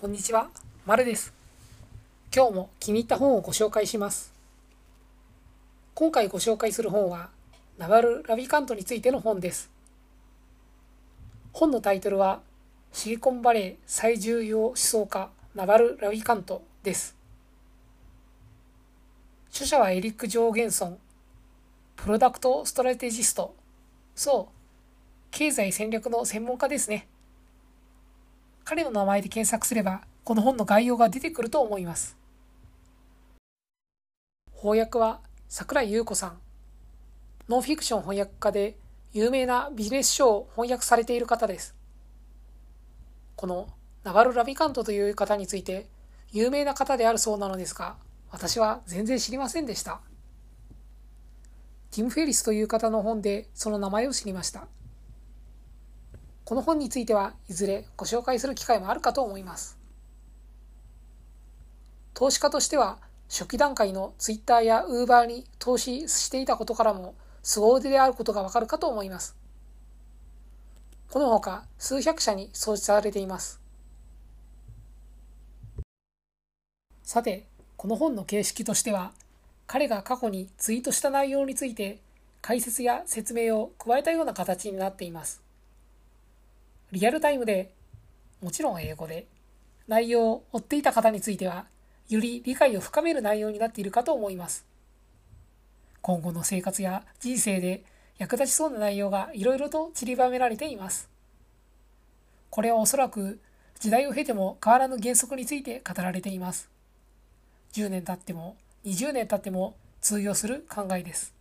こんにちは、まるです。今日も気に入った本をご紹介します。今回ご紹介する本は、ナバル・ラビカントについての本です。本のタイトルは、シリコンバレー最重要思想家ナバル・ラビカントです。著者はエリック・ジョーゲンソン、プロダクト・ストラテジスト、そう、経済戦略の専門家ですね。彼の名前で検索すれば、この本の概要が出てくると思います。翻訳は桜井優子さん。ノンフィクション翻訳家で有名なビジネス書を翻訳されている方です。このナバル・ラビカントという方について有名な方であるそうなのですが、私は全然知りませんでした。ティム・フェリスという方の本でその名前を知りました。この本についてはいずれご紹介する機会もあるかと思います。投資家としては初期段階のツイッターやウーバーに投資していたことからも凄腕であることがわかるかと思います。このほか数百社に創設されています。さて、この本の形式としては、彼が過去にツイートした内容について解説や説明を加えたような形になっています。リアルタイムで、もちろん英語で、内容を追っていた方については、より理解を深める内容になっているかと思います。今後の生活や人生で役立ちそうな内容がいろいろと散りばめられています。これはおそらく時代を経ても変わらぬ原則について語られています。10年経っても20年経っても通用する考えです。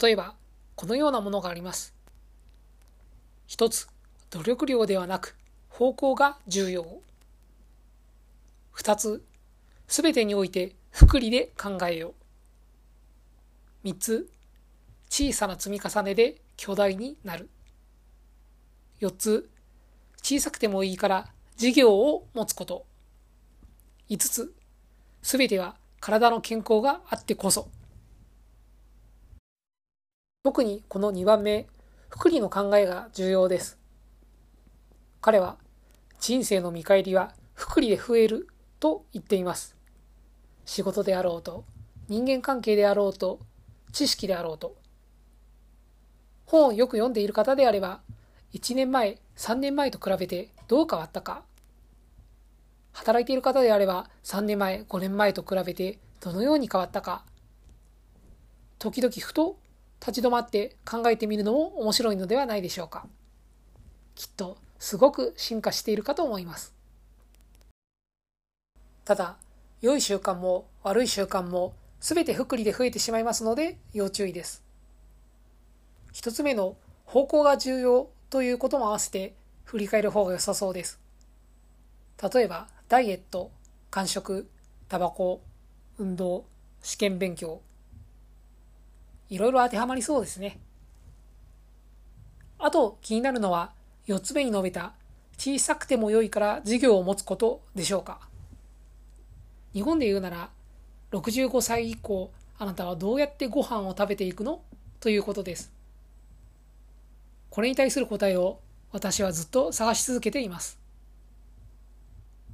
例えば、このようなものがあります。一つ、努力量ではなく方向が重要。二つ、すべてにおいて福利で考えよう。三つ、小さな積み重ねで巨大になる。四つ、小さくてもいいから事業を持つこと。五つ、すべては体の健康があってこそ。特にこの2番目、福利の考えが重要です。彼は人生の見返りは福利で増えると言っています。仕事であろうと、人間関係であろうと、知識であろうと。本をよく読んでいる方であれば、1年前、3年前と比べてどう変わったか。働いている方であれば、3年前、5年前と比べてどのように変わったか。時々ふと立ち止まって考えてみるのも面白いのではないでしょうか。きっとすごく進化しているかと思います。ただ、良い習慣も悪い習慣も全て福利で増えてしまいますので要注意です。一つ目の方向が重要ということも合わせて振り返る方が良さそうです。例えば、ダイエット、間食、タバコ、運動、試験勉強、いろいろ当てはまりそうですね。あと気になるのは4つ目に述べた小さくても良いから事業を持つことでしょうか。日本で言うなら65歳以降あなたはどうやってご飯を食べていくの？ということです。これに対する答えを私はずっと探し続けています。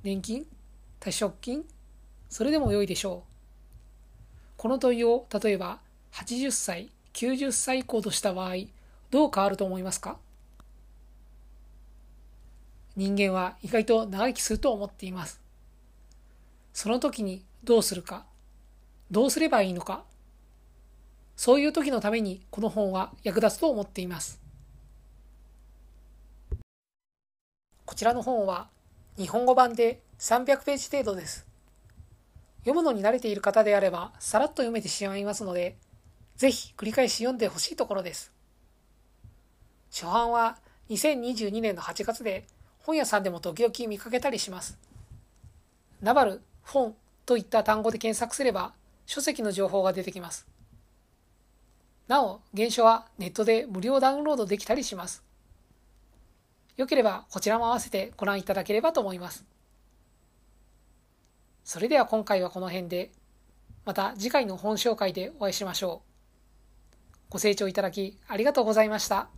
年金退職金それでも良いでしょう。この問いを例えば80歳、90歳以降とした場合、どう変わると思いますか？人間は意外と長生きすると思っています。その時にどうするか、どうすればいいのか、そういう時のためにこの本は役立つと思っています。こちらの本は日本語版で300ページ程度です。読むのに慣れている方であればさらっと読めてしまいますので、ぜひ繰り返し読んでほしいところです。初版は2022年の8月で本屋さんでも時々見かけたりします。ナバル、本といった単語で検索すれば書籍の情報が出てきます。なお、原書はネットで無料ダウンロードできたりします。よければこちらも合わせてご覧いただければと思います。それでは今回はこの辺で、また次回の本紹介でお会いしましょう。ご清聴いただきありがとうございました。